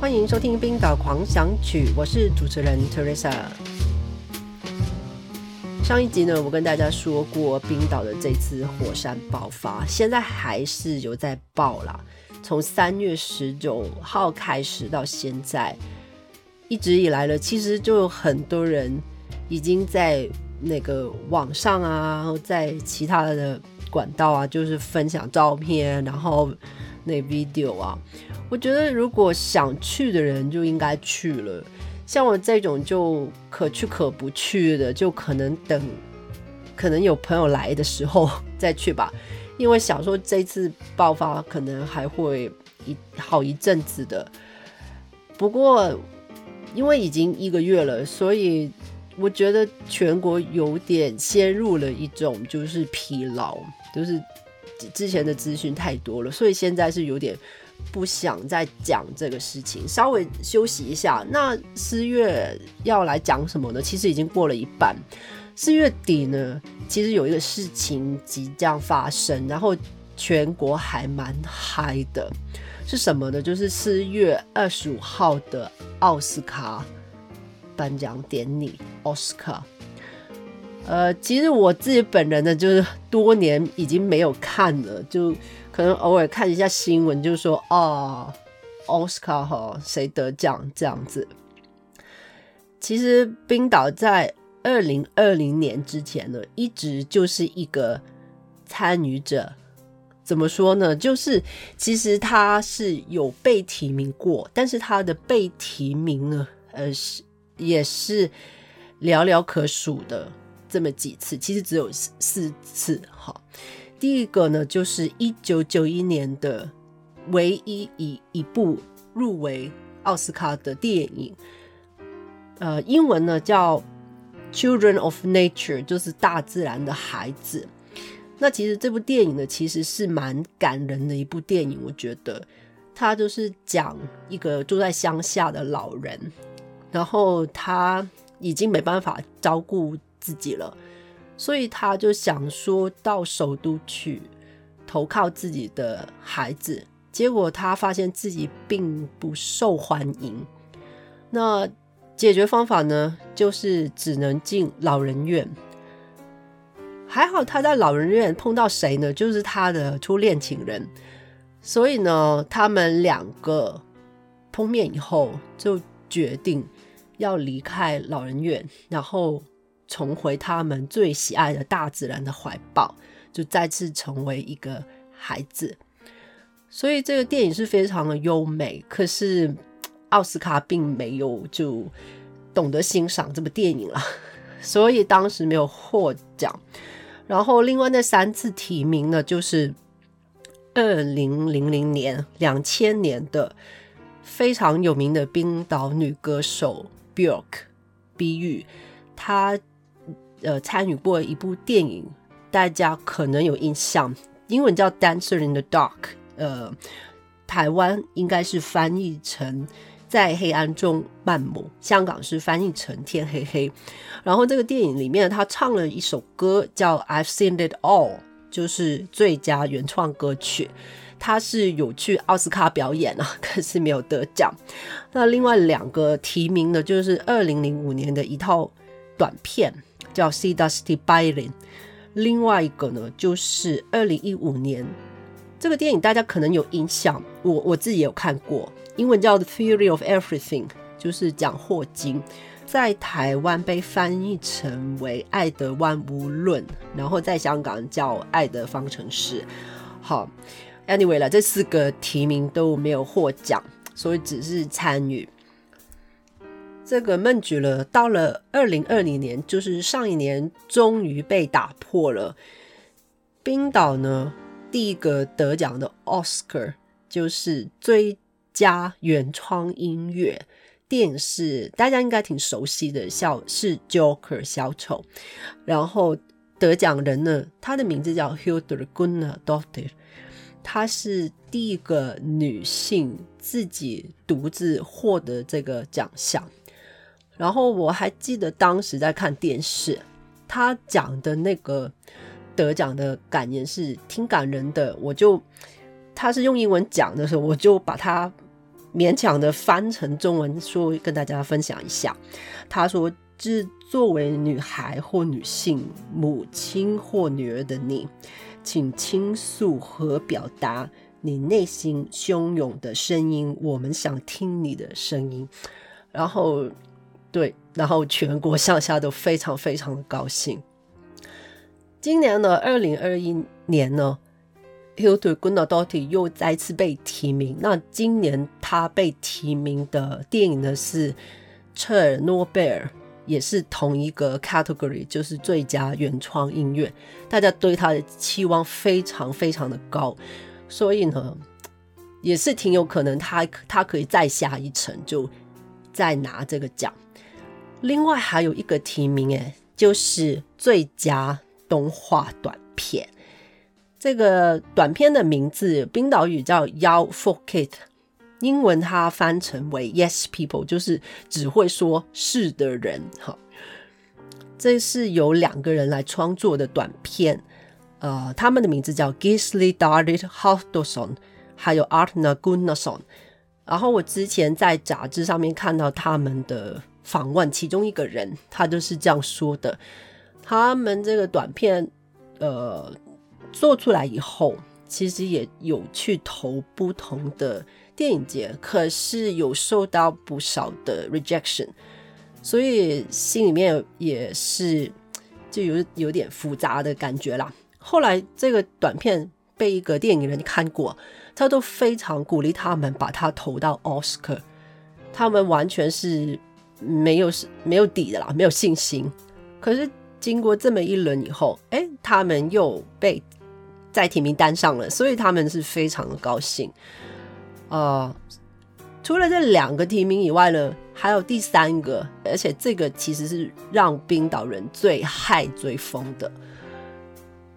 欢迎收听《冰岛狂想曲》，我是主持人 Teresa。上一集呢，我跟大家说过冰岛的这次火山爆发，现在还是有在爆啦。从三月十九号开始到现在，一直以来呢，其实就有很多人已经在那个网上啊，在其他的管道啊，就是分享照片，然后那 video 啊。我觉得如果想去的人就应该去了，像我这种就可去可不去的，就可能等可能有朋友来的时候 再去吧。因为想说这次爆发可能还会一好一阵子的，不过因为已经一个月了，所以我觉得全国有点陷入了一种就是疲劳，就是之前的资讯太多了，所以现在是有点不想再讲这个事情，稍微休息一下。那四月要来讲什么呢？其实已经过了一半。四月底呢，其实有一个事情即将发生，然后全国还蛮嗨的，是什么呢？就是四月二十五号的奥斯卡颁奖典礼，奥斯卡。呃，其实我自己本人呢，就是多年已经没有看了，就可能偶尔看一下新闻，就说啊，奥斯卡哈谁得奖这样子。其实冰岛在。二零二零年之前呢，一直就是一个参与者。怎么说呢？就是其实他是有被提名过，但是他的被提名呢，呃，是也是寥寥可数的这么几次。其实只有四次。哈，第一个呢，就是一九九一年的唯一一一部入围奥斯卡的电影，呃，英文呢叫。Children of Nature 就是大自然的孩子。那其实这部电影呢，其实是蛮感人的一部电影。我觉得它就是讲一个住在乡下的老人，然后他已经没办法照顾自己了，所以他就想说到首都去投靠自己的孩子。结果他发现自己并不受欢迎。那解决方法呢，就是只能进老人院。还好他在老人院碰到谁呢？就是他的初恋情人。所以呢，他们两个碰面以后，就决定要离开老人院，然后重回他们最喜爱的大自然的怀抱，就再次成为一个孩子。所以这个电影是非常的优美，可是。奥斯卡并没有就懂得欣赏这部电影了，所以当时没有获奖。然后另外那三次提名呢，就是二零零零年、两千年的非常有名的冰岛女歌手 Bjork 碧玉，她呃参与过一部电影，大家可能有印象，英文叫《Dancer in the Dark》，呃，台湾应该是翻译成。在黑暗中漫步，香港是翻译成天黑黑。然后这个电影里面，他唱了一首歌叫《I've Seen It All》，就是最佳原创歌曲。他是有去奥斯卡表演啊，可是没有得奖。那另外两个提名的，就是二零零五年的一套短片叫《See Dusty Biling》，另外一个呢就是二零一五年这个电影，大家可能有印象，我我自己有看过。英文叫《The Theory of Everything》，就是讲霍金，在台湾被翻译成为《爱的万物论》，然后在香港叫《爱的方程式》。好，Anyway 了，这四个提名都没有获奖，所以只是参与。这个闷局了，到了二零二零年，就是上一年，终于被打破了。冰岛呢，第一个得奖的 Oscar 就是最。加原创音乐电视，大家应该挺熟悉的，小是 Joker 小丑。然后得奖人呢，他的名字叫 Hildur Gunnar Dottir，她是第一个女性自己独自获得这个奖项。然后我还记得当时在看电视，他讲的那个得奖的感言是挺感人的，我就他是用英文讲的时候，我就把它。勉强的翻成中文说，跟大家分享一下。他说：“是作为女孩或女性、母亲或女儿的你，请倾诉和表达你内心汹涌的声音，我们想听你的声音。”然后，对，然后全国上下都非常非常的高兴。今年的二零二一年呢，Hilton g u n n a d o t t i 又再次被提名。那今年他被提名的电影呢是《切尔诺贝尔》，也是同一个 category，就是最佳原创音乐。大家对他的期望非常非常的高，所以呢，也是挺有可能他他可以再下一层，就再拿这个奖。另外还有一个提名，哎，就是最佳动画短片。这个短片的名字，冰岛语叫 “Yow for Kit”，英文它翻成为 “Yes People”，就是只会说是的人。哈，这是由两个人来创作的短片，呃，他们的名字叫 Gisli David Halldórsson，还有 Artna Gunnarsson。然后我之前在杂志上面看到他们的访问，其中一个人他就是这样说的：他们这个短片，呃。做出来以后，其实也有去投不同的电影节，可是有受到不少的 rejection，所以心里面也是就有有点复杂的感觉啦。后来这个短片被一个电影人看过，他都非常鼓励他们把它投到 Oscar，他们完全是没有没有底的啦，没有信心。可是经过这么一轮以后，哎，他们又被。在提名单上了，所以他们是非常的高兴。呃，除了这两个提名以外呢，还有第三个，而且这个其实是让冰岛人最害最疯的。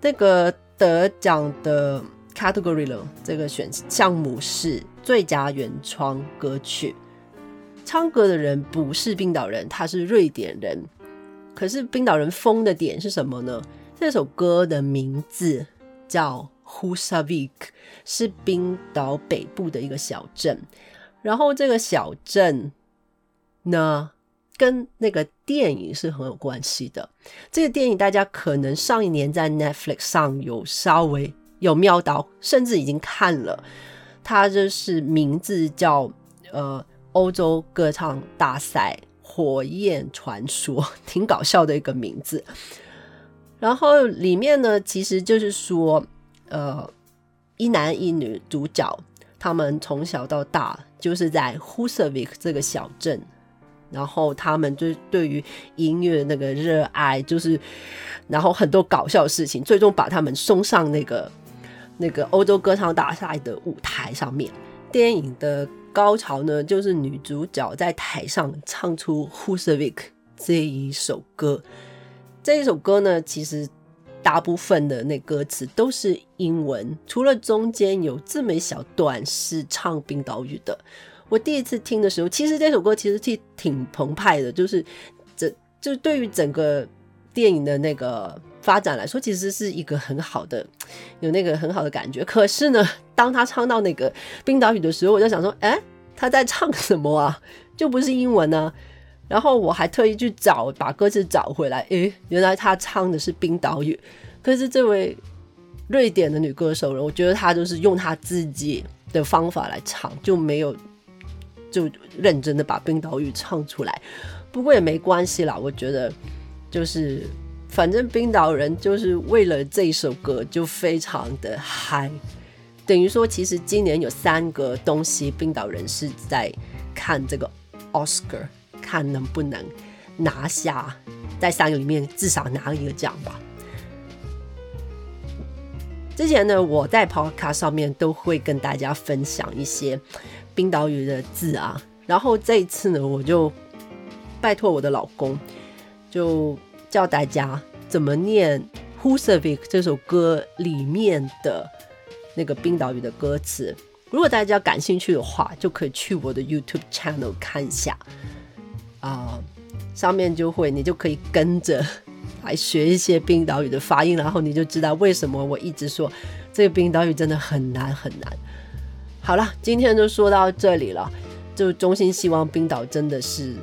那个得奖的 category 了，这个选项目是最佳原创歌曲。唱歌的人不是冰岛人，他是瑞典人。可是冰岛人疯的点是什么呢？这首歌的名字。叫 Husavik，是冰岛北部的一个小镇。然后这个小镇呢，跟那个电影是很有关系的。这个电影大家可能上一年在 Netflix 上有稍微有瞄到，甚至已经看了。它就是名字叫呃欧洲歌唱大赛火焰传说，挺搞笑的一个名字。然后里面呢，其实就是说，呃，一男一女主角，他们从小到大就是在 h u s e v i k 这个小镇，然后他们就对于音乐那个热爱，就是然后很多搞笑事情，最终把他们送上那个那个欧洲歌唱大赛的舞台上面。电影的高潮呢，就是女主角在台上唱出 Husavik 这一首歌。这一首歌呢，其实大部分的那歌词都是英文，除了中间有这么一小段是唱冰岛语的。我第一次听的时候，其实这首歌其实挺挺澎湃的，就是这就对于整个电影的那个发展来说，其实是一个很好的，有那个很好的感觉。可是呢，当他唱到那个冰岛语的时候，我就想说，哎，他在唱什么啊？就不是英文呢？然后我还特意去找把歌词找回来，诶，原来他唱的是冰岛语。可是这位瑞典的女歌手呢，我觉得她就是用她自己的方法来唱，就没有就认真的把冰岛语唱出来。不过也没关系啦，我觉得就是反正冰岛人就是为了这首歌就非常的嗨。等于说，其实今年有三个东西，冰岛人是在看这个 Oscar。看能不能拿下，在三个里面至少拿一个奖吧。之前呢，我在 Podcast 上面都会跟大家分享一些冰岛语的字啊，然后这一次呢，我就拜托我的老公，就教大家怎么念《Husavik》这首歌里面的那个冰岛语的歌词。如果大家感兴趣的话，就可以去我的 YouTube channel 看一下。啊，上面就会你就可以跟着来学一些冰岛语的发音，然后你就知道为什么我一直说这个冰岛语真的很难很难。好了，今天就说到这里了。就衷心希望冰岛真的是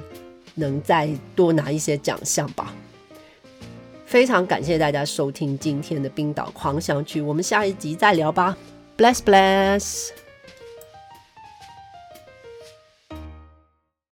能再多拿一些奖项吧。非常感谢大家收听今天的冰岛狂想曲，我们下一集再聊吧。Bless bless。